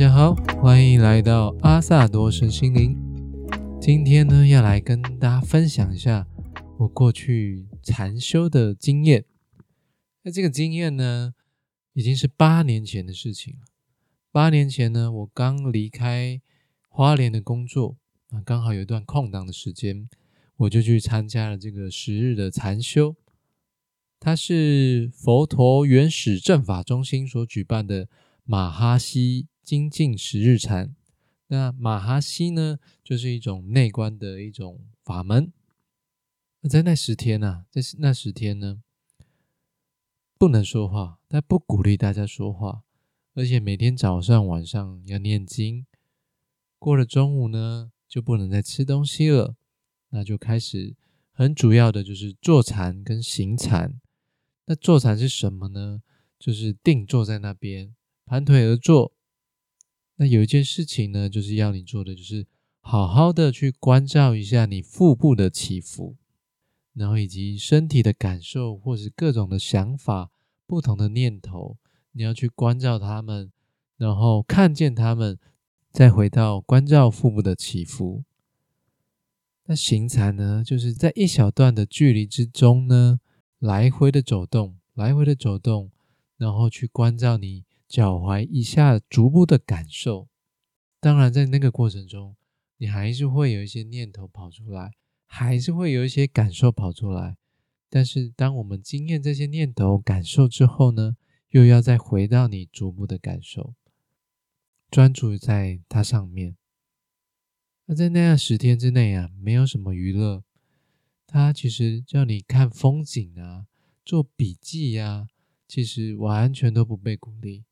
大家好，欢迎来到阿萨多身心灵。今天呢，要来跟大家分享一下我过去禅修的经验。那这个经验呢，已经是八年前的事情了。八年前呢，我刚离开花莲的工作啊，刚好有一段空档的时间，我就去参加了这个十日的禅修。它是佛陀原始正法中心所举办的马哈西精进十日禅。那马哈西呢，就是一种内观的一种法门。那在那十天呢，在那十天呢，不能说话，但不鼓励大家说话，而且每天早上晚上要念经。过了中午呢，就不能再吃东西了，那就开始很主要的就是坐禅跟行禅。那坐禅是什么呢？就是定坐在那边，盘腿而坐。那有一件事情呢，就是要你做的，就是好好的去关照一下你腹部的起伏，然后以及身体的感受，或是各种的想法、不同的念头，你要去关照他们，然后看见他们，再回到关照腹部的起伏。那行禅呢，就是在一小段的距离之中呢。来回的走动，来回的走动，然后去关照你脚踝以下足部的感受。当然，在那个过程中，你还是会有一些念头跑出来，还是会有一些感受跑出来。但是，当我们经验这些念头感受之后呢，又要再回到你足部的感受，专注在它上面。那在那样十天之内啊，没有什么娱乐。他其实叫你看风景啊，做笔记呀，其实完全都不被鼓励。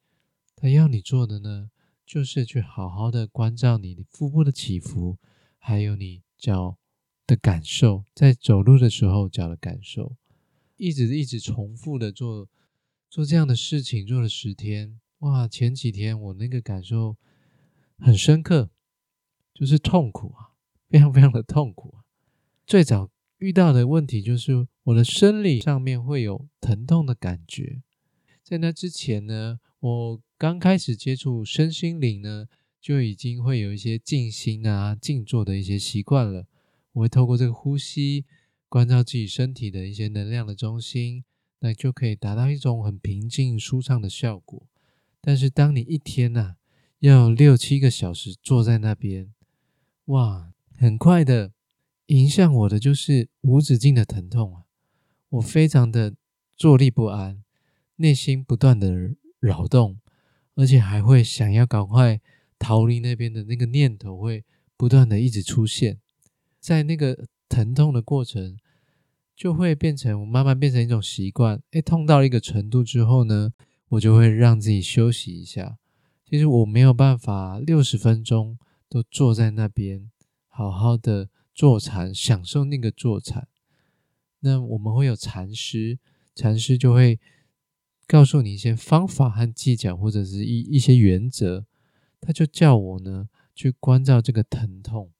他要你做的呢，就是去好好的关照你的腹部的起伏，还有你脚的感受，在走路的时候脚的感受，一直一直重复的做做这样的事情，做了十天。哇，前几天我那个感受很深刻，就是痛苦啊，非常非常的痛苦啊。最早。遇到的问题就是我的生理上面会有疼痛的感觉。在那之前呢，我刚开始接触身心灵呢，就已经会有一些静心啊、静坐的一些习惯了。我会透过这个呼吸，关照自己身体的一些能量的中心，那就可以达到一种很平静、舒畅的效果。但是当你一天呐要六七个小时坐在那边，哇，很快的。影响我的就是无止境的疼痛啊！我非常的坐立不安，内心不断的扰动，而且还会想要赶快逃离那边的那个念头会不断的一直出现，在那个疼痛的过程，就会变成我慢慢变成一种习惯。哎，痛到一个程度之后呢，我就会让自己休息一下。其实我没有办法六十分钟都坐在那边好好的。坐禅，享受那个坐禅。那我们会有禅师，禅师就会告诉你一些方法和技巧，或者是一一些原则。他就叫我呢去关照这个疼痛。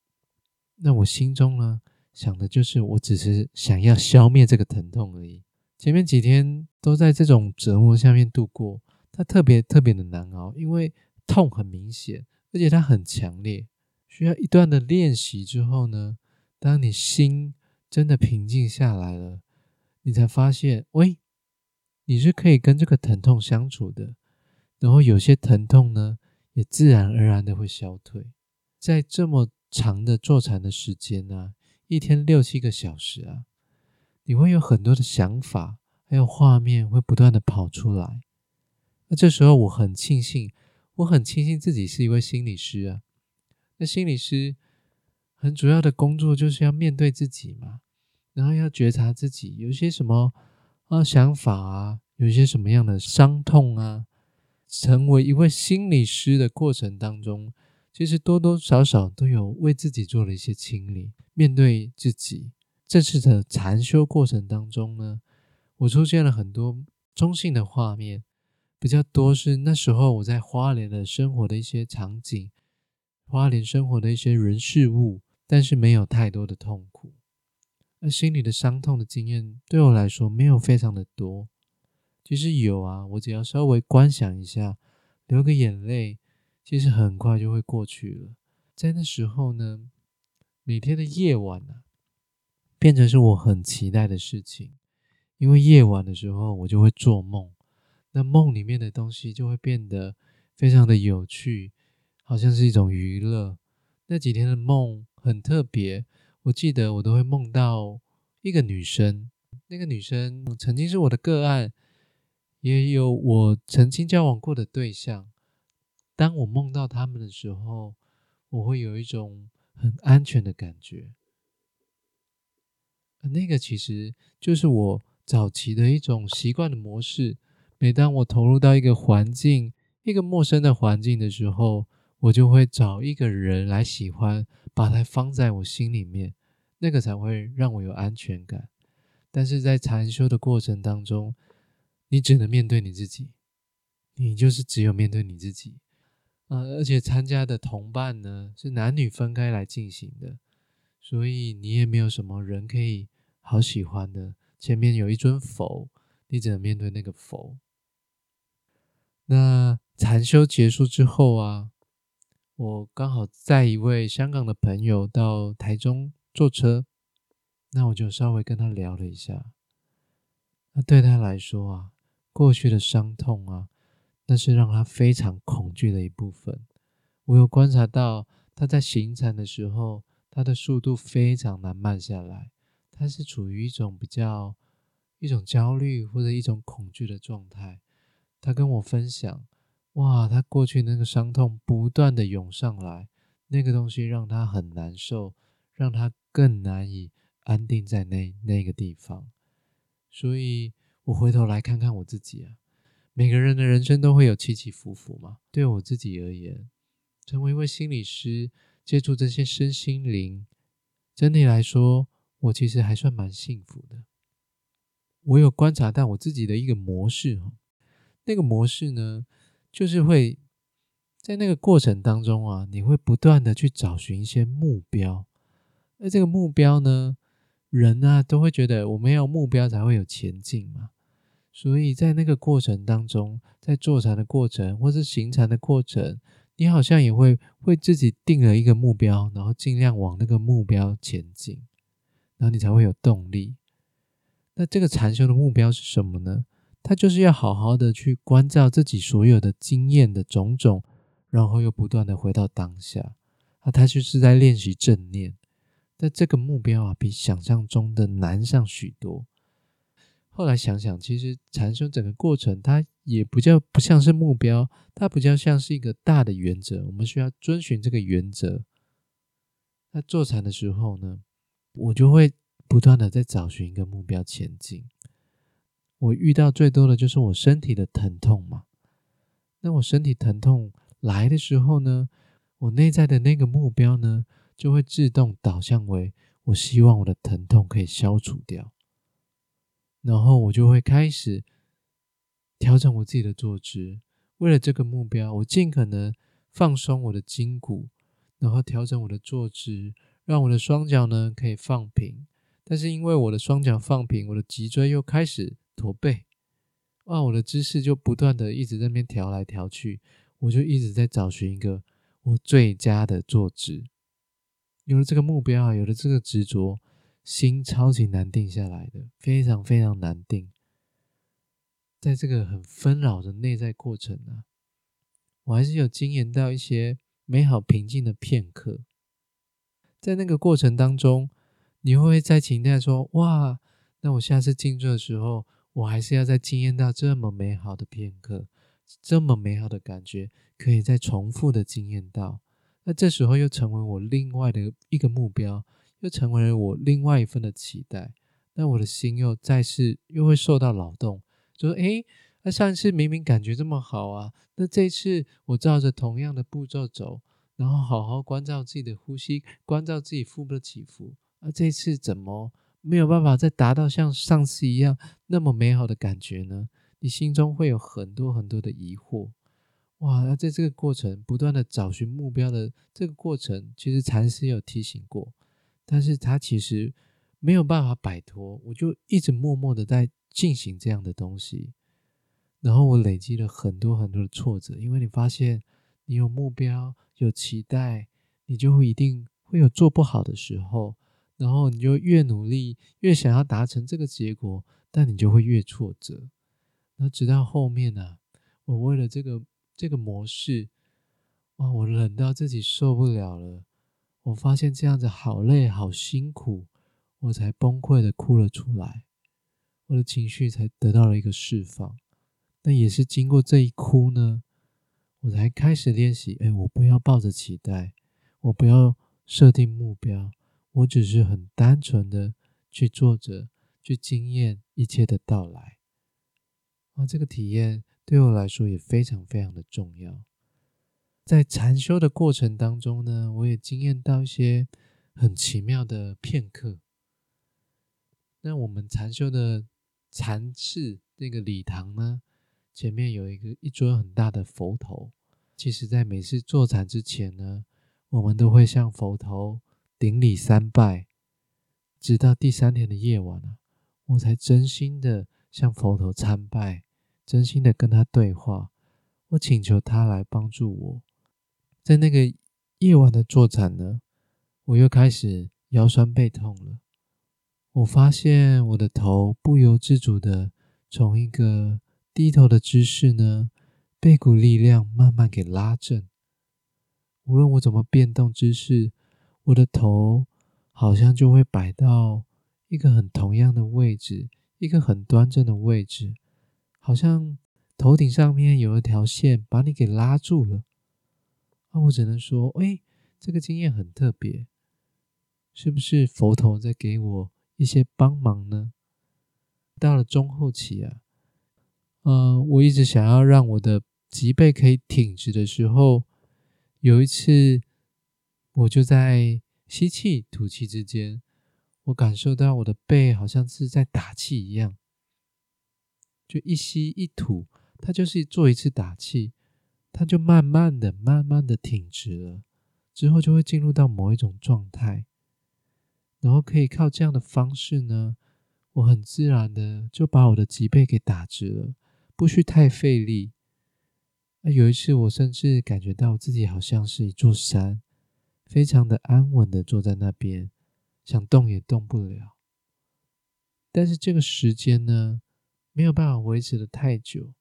那我心中呢想的就是，我只是想要消灭这个疼痛而已。前面几天都在这种折磨下面度过，它特别特别的难熬，因为痛很明显，而且它很强烈，需要一段的练习之后呢。当你心真的平静下来了，你才发现，喂，你是可以跟这个疼痛相处的。然后有些疼痛呢，也自然而然的会消退。在这么长的坐禅的时间呢，一天六七个小时啊，你会有很多的想法，还有画面会不断的跑出来。那这时候我很庆幸，我很庆幸自己是一位心理师啊。那心理师。很主要的工作就是要面对自己嘛，然后要觉察自己有些什么啊想法啊，有一些什么样的伤痛啊。成为一位心理师的过程当中，其实多多少少都有为自己做了一些清理。面对自己这次的禅修过程当中呢，我出现了很多中性的画面，比较多是那时候我在花莲的生活的一些场景，花莲生活的一些人事物。但是没有太多的痛苦，而心里的伤痛的经验对我来说没有非常的多。其实有啊，我只要稍微观想一下，流个眼泪，其实很快就会过去了。在那时候呢，每天的夜晚呢，变成是我很期待的事情，因为夜晚的时候我就会做梦，那梦里面的东西就会变得非常的有趣，好像是一种娱乐。那几天的梦很特别，我记得我都会梦到一个女生，那个女生曾经是我的个案，也有我曾经交往过的对象。当我梦到他们的时候，我会有一种很安全的感觉，那个其实就是我早期的一种习惯的模式。每当我投入到一个环境、一个陌生的环境的时候，我就会找一个人来喜欢，把它放在我心里面，那个才会让我有安全感。但是在禅修的过程当中，你只能面对你自己，你就是只有面对你自己。呃，而且参加的同伴呢是男女分开来进行的，所以你也没有什么人可以好喜欢的。前面有一尊佛，你只能面对那个佛。那禅修结束之后啊，我刚好载一位香港的朋友到台中坐车，那我就稍微跟他聊了一下。那对他来说啊，过去的伤痛啊。那是让他非常恐惧的一部分。我有观察到他在行禅的时候，他的速度非常难慢下来。他是处于一种比较一种焦虑或者一种恐惧的状态。他跟我分享，哇，他过去那个伤痛不断的涌上来，那个东西让他很难受，让他更难以安定在那那个地方。所以我回头来看看我自己啊。每个人的人生都会有起起伏伏嘛。对我自己而言，成为一位心理师，接触这些身心灵，整体来说，我其实还算蛮幸福的。我有观察到我自己的一个模式哈，那个模式呢，就是会在那个过程当中啊，你会不断的去找寻一些目标。那这个目标呢，人啊都会觉得我们要目标才会有前进嘛。所以在那个过程当中，在坐禅的过程，或是行禅的过程，你好像也会为自己定了一个目标，然后尽量往那个目标前进，然后你才会有动力。那这个禅修的目标是什么呢？他就是要好好的去关照自己所有的经验的种种，然后又不断的回到当下。啊，他就是在练习正念。但这个目标啊，比想象中的难上许多。后来想想，其实禅修整个过程，它也不叫不像是目标，它比较像是一个大的原则。我们需要遵循这个原则。那坐禅的时候呢，我就会不断的在找寻一个目标前进。我遇到最多的就是我身体的疼痛嘛。那我身体疼痛来的时候呢，我内在的那个目标呢，就会自动导向为我希望我的疼痛可以消除掉。然后我就会开始调整我自己的坐姿，为了这个目标，我尽可能放松我的筋骨，然后调整我的坐姿，让我的双脚呢可以放平。但是因为我的双脚放平，我的脊椎又开始驼背，哇，我的姿势就不断的一直在那边调来调去，我就一直在找寻一个我最佳的坐姿。有了这个目标啊，有了这个执着。心超级难定下来的，非常非常难定。在这个很纷扰的内在过程啊，我还是有经验到一些美好平静的片刻。在那个过程当中，你会不会在期待说：“哇，那我下次静坐的时候，我还是要再经验到这么美好的片刻，这么美好的感觉，可以再重复的经验到。”那这时候又成为我另外的一个目标。又成为了我另外一份的期待，那我的心又再次又会受到劳动，就说：诶，那上一次明明感觉这么好啊，那这次我照着同样的步骤走，然后好好关照自己的呼吸，关照自己腹部的起伏，而这次怎么没有办法再达到像上次一样那么美好的感觉呢？你心中会有很多很多的疑惑。哇，那在这个过程不断的找寻目标的这个过程，其实禅师有提醒过。但是他其实没有办法摆脱，我就一直默默的在进行这样的东西，然后我累积了很多很多的挫折，因为你发现你有目标、有期待，你就会一定会有做不好的时候，然后你就越努力，越想要达成这个结果，但你就会越挫折。那直到后面呢，我为了这个这个模式，哇，我冷到自己受不了了。我发现这样子好累、好辛苦，我才崩溃的哭了出来，我的情绪才得到了一个释放。那也是经过这一哭呢，我才开始练习。哎，我不要抱着期待，我不要设定目标，我只是很单纯的去做着，去经验一切的到来。啊，这个体验对我来说也非常非常的重要。在禅修的过程当中呢，我也经验到一些很奇妙的片刻。那我们禅修的禅室那个礼堂呢，前面有一个一尊很大的佛头。其实，在每次坐禅之前呢，我们都会向佛头顶礼三拜。直到第三天的夜晚啊，我才真心的向佛头参拜，真心的跟他对话，我请求他来帮助我。在那个夜晚的坐禅呢，我又开始腰酸背痛了。我发现我的头不由自主的从一个低头的姿势呢，被股力量慢慢给拉正。无论我怎么变动姿势，我的头好像就会摆到一个很同样的位置，一个很端正的位置，好像头顶上面有一条线把你给拉住了。那我只能说，哎，这个经验很特别，是不是佛陀在给我一些帮忙呢？到了中后期啊，嗯，我一直想要让我的脊背可以挺直的时候，有一次，我就在吸气、吐气之间，我感受到我的背好像是在打气一样，就一吸一吐，它就是做一次打气。它就慢慢的、慢慢的挺直了，之后就会进入到某一种状态，然后可以靠这样的方式呢，我很自然的就把我的脊背给打直了，不需太费力。那有一次，我甚至感觉到自己好像是一座山，非常的安稳的坐在那边，想动也动不了。但是这个时间呢，没有办法维持的太久，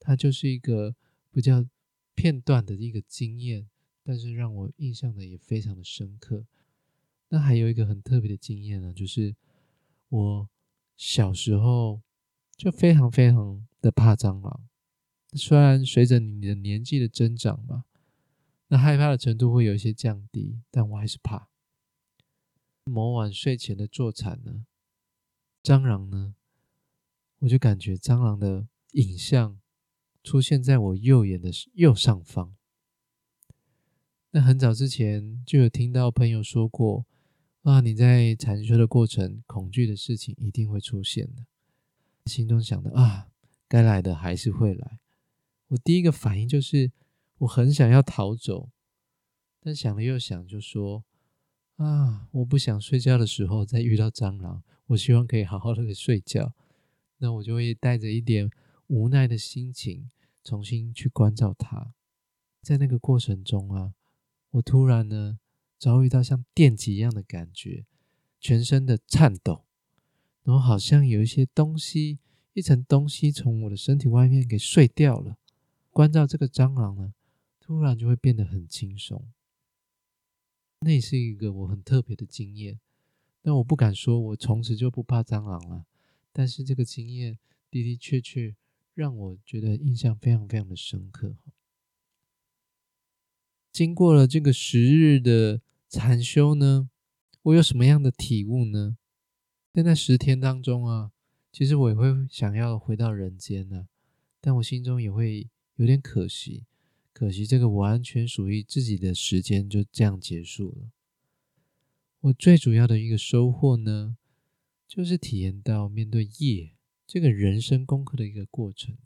它就是一个比较。片段的一个经验，但是让我印象的也非常的深刻。那还有一个很特别的经验呢，就是我小时候就非常非常的怕蟑螂。虽然随着你的年纪的增长嘛，那害怕的程度会有一些降低，但我还是怕。某晚睡前的坐禅呢，蟑螂呢，我就感觉蟑螂的影像。出现在我右眼的右上方。那很早之前就有听到朋友说过，啊，你在禅修的过程，恐惧的事情一定会出现的。心中想的啊，该来的还是会来。我第一个反应就是，我很想要逃走，但想了又想，就说啊，我不想睡觉的时候再遇到蟑螂，我希望可以好好的睡觉。那我就会带着一点。无奈的心情，重新去关照它。在那个过程中啊，我突然呢遭遇到像电击一样的感觉，全身的颤抖，然后好像有一些东西，一层东西从我的身体外面给碎掉了。关照这个蟑螂呢，突然就会变得很轻松。那是一个我很特别的经验。但我不敢说我从此就不怕蟑螂了，但是这个经验的的确确。让我觉得印象非常非常的深刻。经过了这个十日的禅修呢，我有什么样的体悟呢？在那十天当中啊，其实我也会想要回到人间呢，但我心中也会有点可惜，可惜这个完全属于自己的时间就这样结束了。我最主要的一个收获呢，就是体验到面对业。这个人生功课的一个过程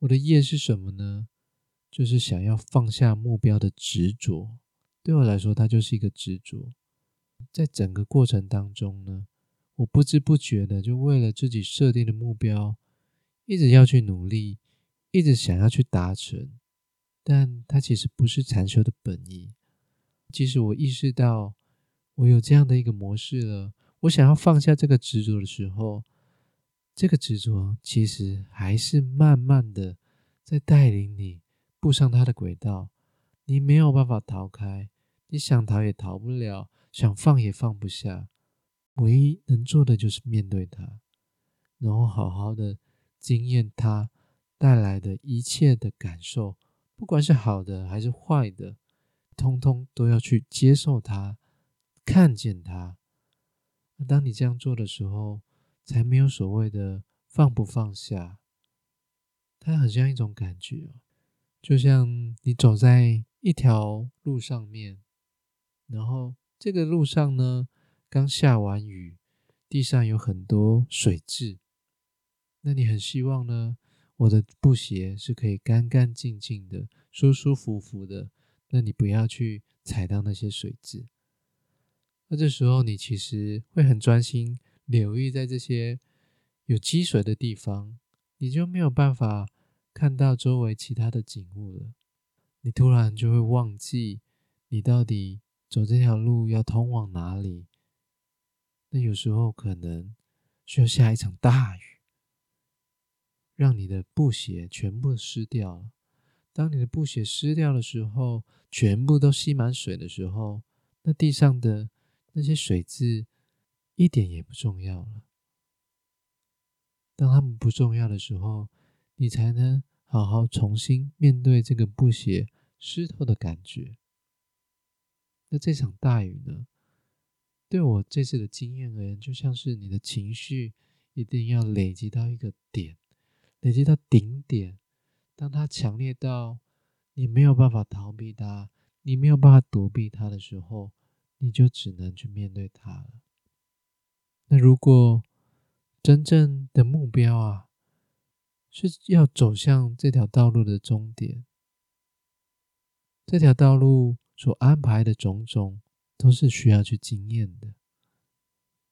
我的业是什么呢？就是想要放下目标的执着。对我来说，它就是一个执着。在整个过程当中呢，我不知不觉的就为了自己设定的目标，一直要去努力，一直想要去达成。但它其实不是禅修的本意。即使我意识到我有这样的一个模式了，我想要放下这个执着的时候，这个执着其实还是慢慢的在带领你步上它的轨道，你没有办法逃开，你想逃也逃不了，想放也放不下，唯一能做的就是面对它，然后好好的经验它带来的一切的感受，不管是好的还是坏的，通通都要去接受它，看见它。当你这样做的时候，才没有所谓的放不放下。它很像一种感觉，就像你走在一条路上面，然后这个路上呢，刚下完雨，地上有很多水渍。那你很希望呢，我的布鞋是可以干干净净的、舒舒服服的。那你不要去踩到那些水渍。那这时候，你其实会很专心留意在这些有积水的地方，你就没有办法看到周围其他的景物了。你突然就会忘记你到底走这条路要通往哪里。那有时候可能需要下一场大雨，让你的布鞋全部湿掉了。当你的布鞋湿掉的时候，全部都吸满水的时候，那地上的。那些水渍一点也不重要了。当他们不重要的时候，你才能好好重新面对这个布鞋湿透的感觉。那这场大雨呢？对我这次的经验而言，就像是你的情绪一定要累积到一个点，累积到顶点。当它强烈到你没有办法逃避它，你没有办法躲避它的时候。你就只能去面对它了。那如果真正的目标啊，是要走向这条道路的终点，这条道路所安排的种种，都是需要去经验的。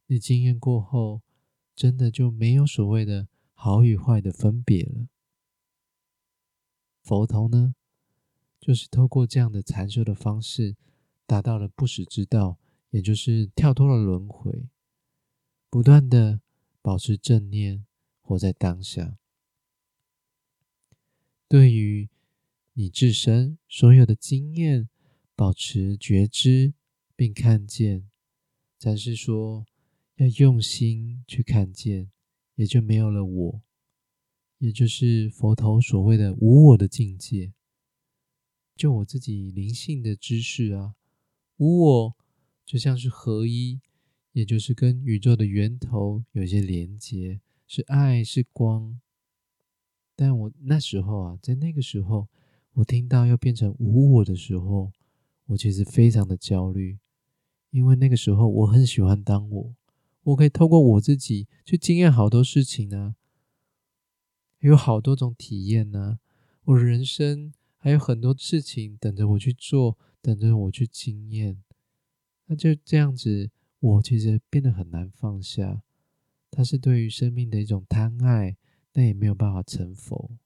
你经验过后，真的就没有所谓的好与坏的分别了。佛陀呢，就是透过这样的禅修的方式。达到了不死之道，也就是跳脱了轮回，不断的保持正念，活在当下。对于你自身所有的经验，保持觉知并看见，展示说要用心去看见，也就没有了我，也就是佛陀所谓的无我的境界。就我自己灵性的知识啊。无我就像是合一，也就是跟宇宙的源头有些连接，是爱，是光。但我那时候啊，在那个时候，我听到要变成无我的时候，我其实非常的焦虑，因为那个时候我很喜欢当我，我可以透过我自己去经验好多事情呢，有好多种体验呢，我的人生还有很多事情等着我去做。等着我去经验，那就这样子，我其实变得很难放下。它是对于生命的一种贪爱，但也没有办法成佛。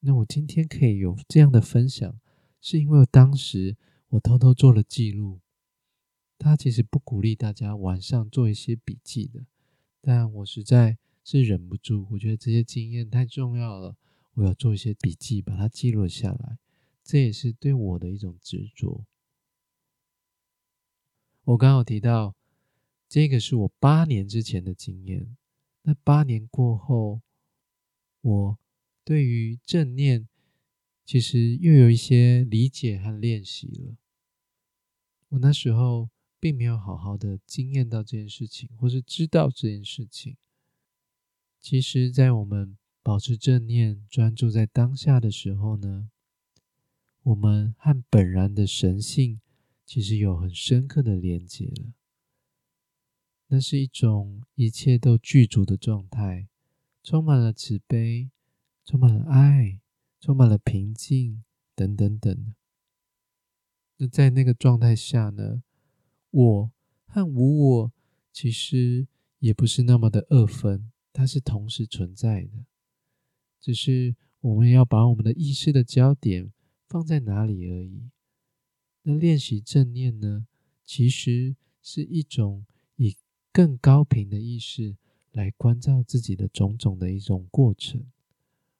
那我今天可以有这样的分享，是因为当时我偷偷做了记录。他其实不鼓励大家晚上做一些笔记的，但我实在是忍不住，我觉得这些经验太重要了，我要做一些笔记，把它记录下来。这也是对我的一种执着。我刚好提到，这个是我八年之前的经验。那八年过后，我对于正念其实又有一些理解和练习了。我那时候并没有好好的经验到这件事情，或是知道这件事情。其实，在我们保持正念、专注在当下的时候呢。我们和本然的神性其实有很深刻的连接了，那是一种一切都具足的状态，充满了慈悲，充满了爱，充满了平静，等等等。那在那个状态下呢，我和无我其实也不是那么的二分，它是同时存在的，只是我们要把我们的意识的焦点放在哪里而已。那练习正念呢，其实是一种以更高频的意识来关照自己的种种的一种过程。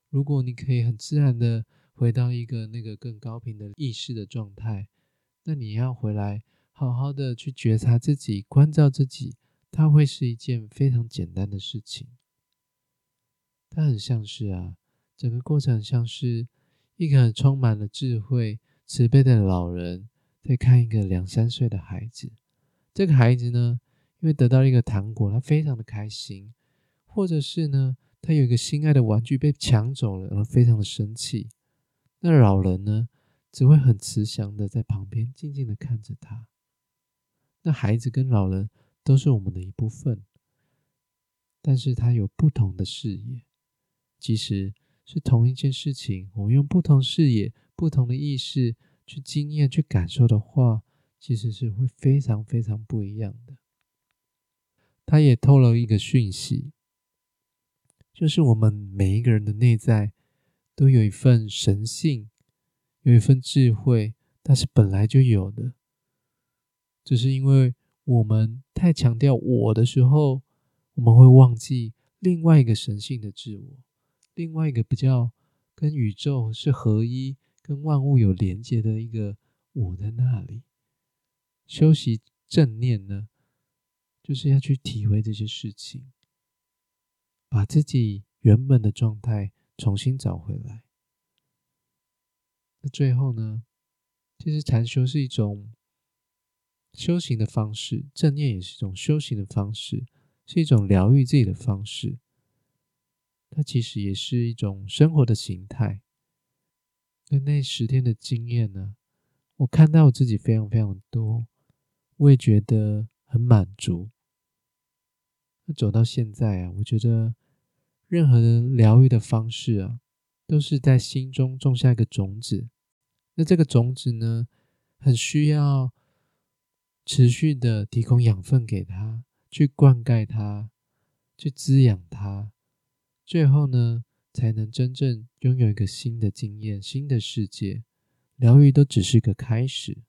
如果你可以很自然的回到一个那个更高频的意识的状态，那你要回来好好的去觉察自己、关照自己，它会是一件非常简单的事情。它很像是啊，整个过程像是一个充满了智慧、慈悲的老人在看一个两三岁的孩子。这个孩子呢，因为得到一个糖果，他非常的开心；或者是呢，他有一个心爱的玩具被抢走了，而非常的生气。那老人呢，只会很慈祥的在旁边静静的看着他。那孩子跟老人都是我们的一部分，但是他有不同的视野。即使是同一件事情，我们用不同视野、不同的意识去经验、去感受的话，其实是会非常非常不一样的。他也透露一个讯息，就是我们每一个人的内在都有一份神性，有一份智慧，它是本来就有的，只是因为我们太强调我的时候，我们会忘记另外一个神性的自我。另外一个比较跟宇宙是合一、跟万物有连接的一个我在那里修习正念呢，就是要去体会这些事情，把自己原本的状态重新找回来。那最后呢，其实禅修是一种修行的方式，正念也是一种修行的方式，是一种疗愈自己的方式。它其实也是一种生活的形态。那那十天的经验呢？我看到我自己非常非常多，我也觉得很满足。那走到现在啊，我觉得任何的疗愈的方式啊，都是在心中种下一个种子。那这个种子呢，很需要持续的提供养分给它，去灌溉它，去滋养它。最后呢，才能真正拥有一个新的经验、新的世界。疗愈都只是个开始。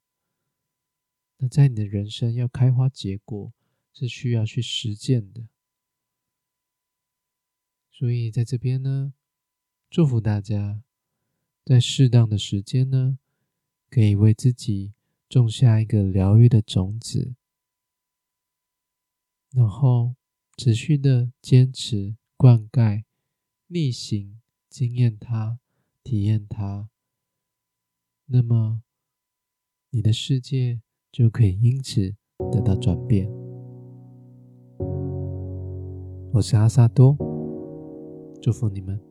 那在你的人生要开花结果，是需要去实践的。所以在这边呢，祝福大家，在适当的时间呢，可以为自己种下一个疗愈的种子，然后持续的坚持灌溉。逆行，经验它，体验它，那么你的世界就可以因此得到转变。我是阿萨多，祝福你们。